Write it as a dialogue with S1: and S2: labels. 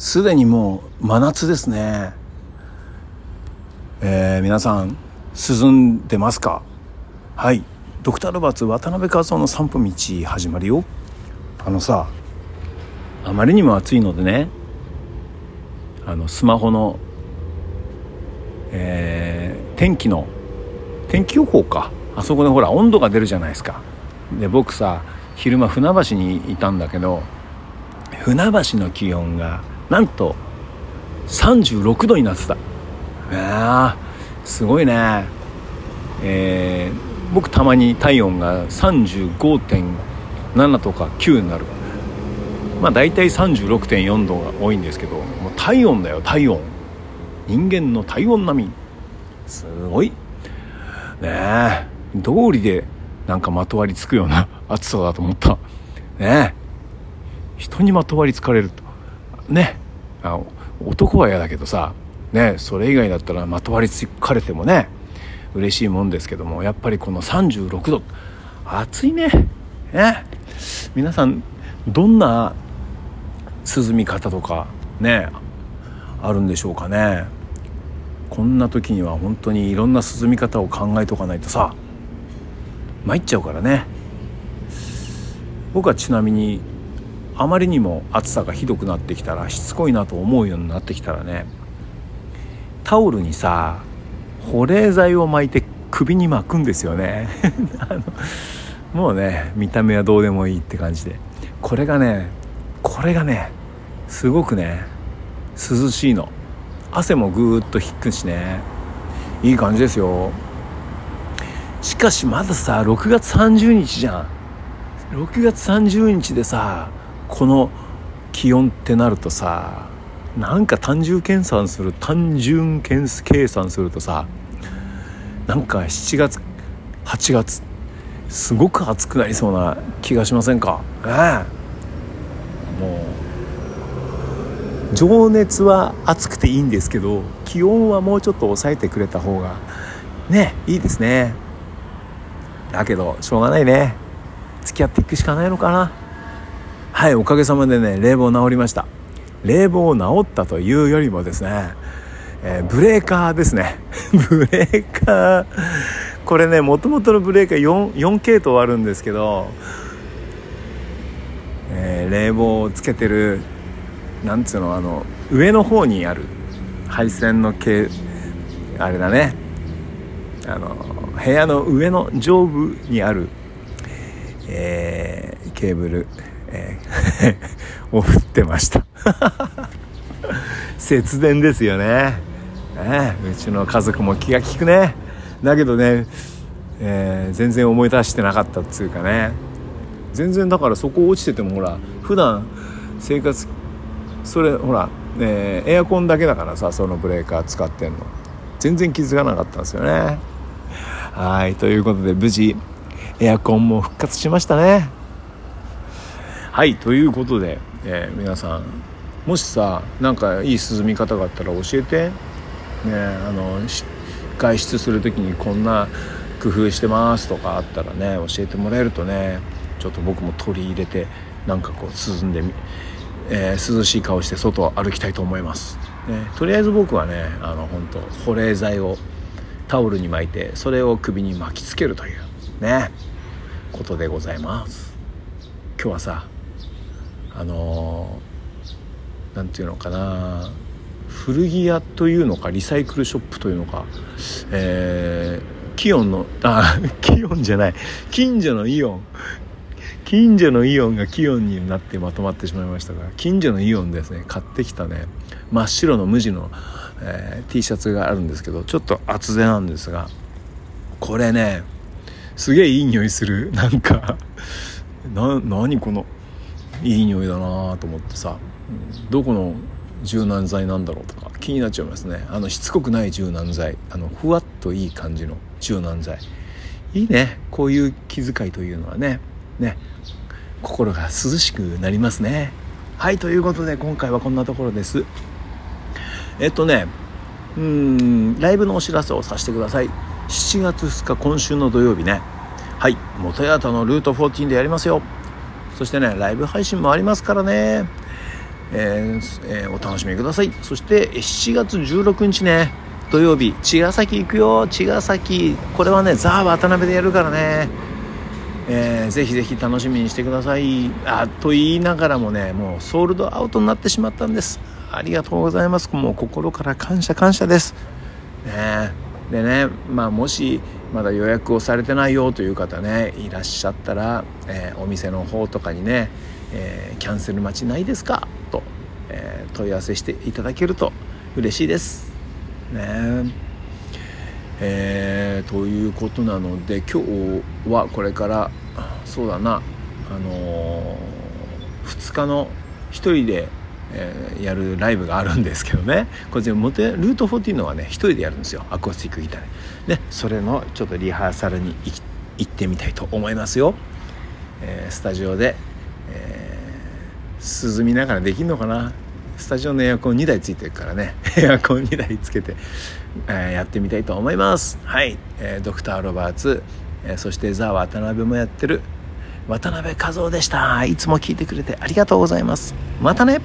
S1: すでにもう真夏ですね。えー、皆さん涼んでますか？はい。ドクター・ロバーツ渡辺和夫の散歩道始まるよ。あのさあまりにも暑いのでねあのスマホの、えー、天気の天気予報か。あそこでほら温度が出るじゃないですか。で僕さ昼間船橋にいたんだけど船橋の気温がなんと36度になってた。あすごいね。えー、僕たまに体温が35.7とか9になる。まあ大体36.4度が多いんですけどもう体温だよ体温。人間の体温並み。すごい。ねえ道理でなんかまとわりつくような暑さだと思った。ねえ人にまとわりつかれると。ねあ男は嫌だけどさねそれ以外だったらまとわりつかれてもね嬉しいもんですけどもやっぱりこの36度暑いね。ね皆さんどんな涼み方とかねあるんでしょうかね。こんな時には本当にいろんな涼み方を考えとかないとさ参っちゃうからね。僕はちなみにあまりにも暑さがひどくなってきたらしつこいなと思うようになってきたらねタオルにさ保冷剤を巻いて首に巻くんですよね。あのもうね見た目はどうでもいいって感じで。これがねこれがねすごくね涼しいの。汗もぐーっと引くしね。いい感じですよ。しかしまださ6月30日じゃん。6月30日でさこの気温ってなるとさなんか単純計算する単純計算するとさなんか7月8月すごく暑くなりそうな気がしませんか？ええ。もう情熱は熱くていいんですけど気温はもうちょっと抑えてくれた方がねいいですね。だけどしょうがないね。付き合っていくしかないのかな。はいおかげさまでね冷房治りました。冷房治ったというよりもですね、えー、ブレーカーですね。ブレーカー。これねもともとのブレーカー 4, 4系統あるんですけど、えー、冷房をつけてるなんつうのあの上の方にある配線の系あれだね。あの部屋の上の上部にある、えー、ケーブル、を振ってました。節電ですよね。ねうちの家族も気が利くね。だけどね、えー、全然思い出してなかったっつうかね。全然だからそこ落ちててもほら普段生活それほら、え、エアコンだけだからさそのブレーカー使ってんの。全然気づかなかったんですよね。はいということで無事エアコンも復活しましたね。はいということで、えー、皆さんもしさなんかいい涼み方があったら教えて。ねあの外出する時にこんな工夫してますとかあったらね教えてもらえるとねちょっと僕も取り入れてなんかこう涼んでえー、涼しい顔して外を歩きたいと思います、ね、とりあえず僕はねあの本当保冷剤をタオルに巻いてそれを首に巻きつけるというねことでございます。今日はさあの何、て言うのかな古着屋というのかリサイクルショップというのかえー、キヨンのあ キヨンじゃない近所のイオン近所のイオンがキヨンになってまとまってしまいましたが近所のイオンですね買ってきたね真っ白の無地のえー、T シャツがあるんですけどちょっと厚手なんですがこれねすげえいい匂いする。なんか 何このいい匂いだなと思ってさどこの柔軟剤なんだろうとか気になっちゃいますね。あのしつこくない柔軟剤。あのふわっといい感じの柔軟剤。いいね。こういう気遣いというのはね。ね。心が涼しくなりますね。はいということで今回はこんなところです。えっとねうんライブのお知らせをさせてください。7月2日今週の土曜日ね。はい元八幡のルート14でやりますよ。そしてねライブ配信もありますからね。えーえーお楽しみください。そして7月16日ね土曜日茅ヶ崎行くよ。茅ヶ崎これはねザ・渡辺でやるからね。えーぜひぜひ楽しみにしてください。あと言いながらもねもうソールドアウトになってしまったんです。ありがとうございます。もう心から感謝感謝です。ね。でねまあもしまだ予約をされてないよという方ねいらっしゃったら、えーお店の方とかにね、えーキャンセル待ちないですか？と、えー問い合わせしていただけると嬉しいです。ね。えということなので今日はこれからそうだなあの2日の1人で、えーやるライブがあるんですけどね。これモテルート14のはね1人でやるんですよ。アコースティックギターで。ねそれのちょっとリハーサルに行行ってみたいと思いますよ、えースタジオで、えー涼みながらできるのかな。スタジオのエアコン2台ついてるからね。エアコン2台つけて、えやってみたいと思います。はい、えドクター・ロバーツ、えそしてザ・渡辺もやってる渡辺和夫でした。いつも聞いてくれてありがとうございます。またね。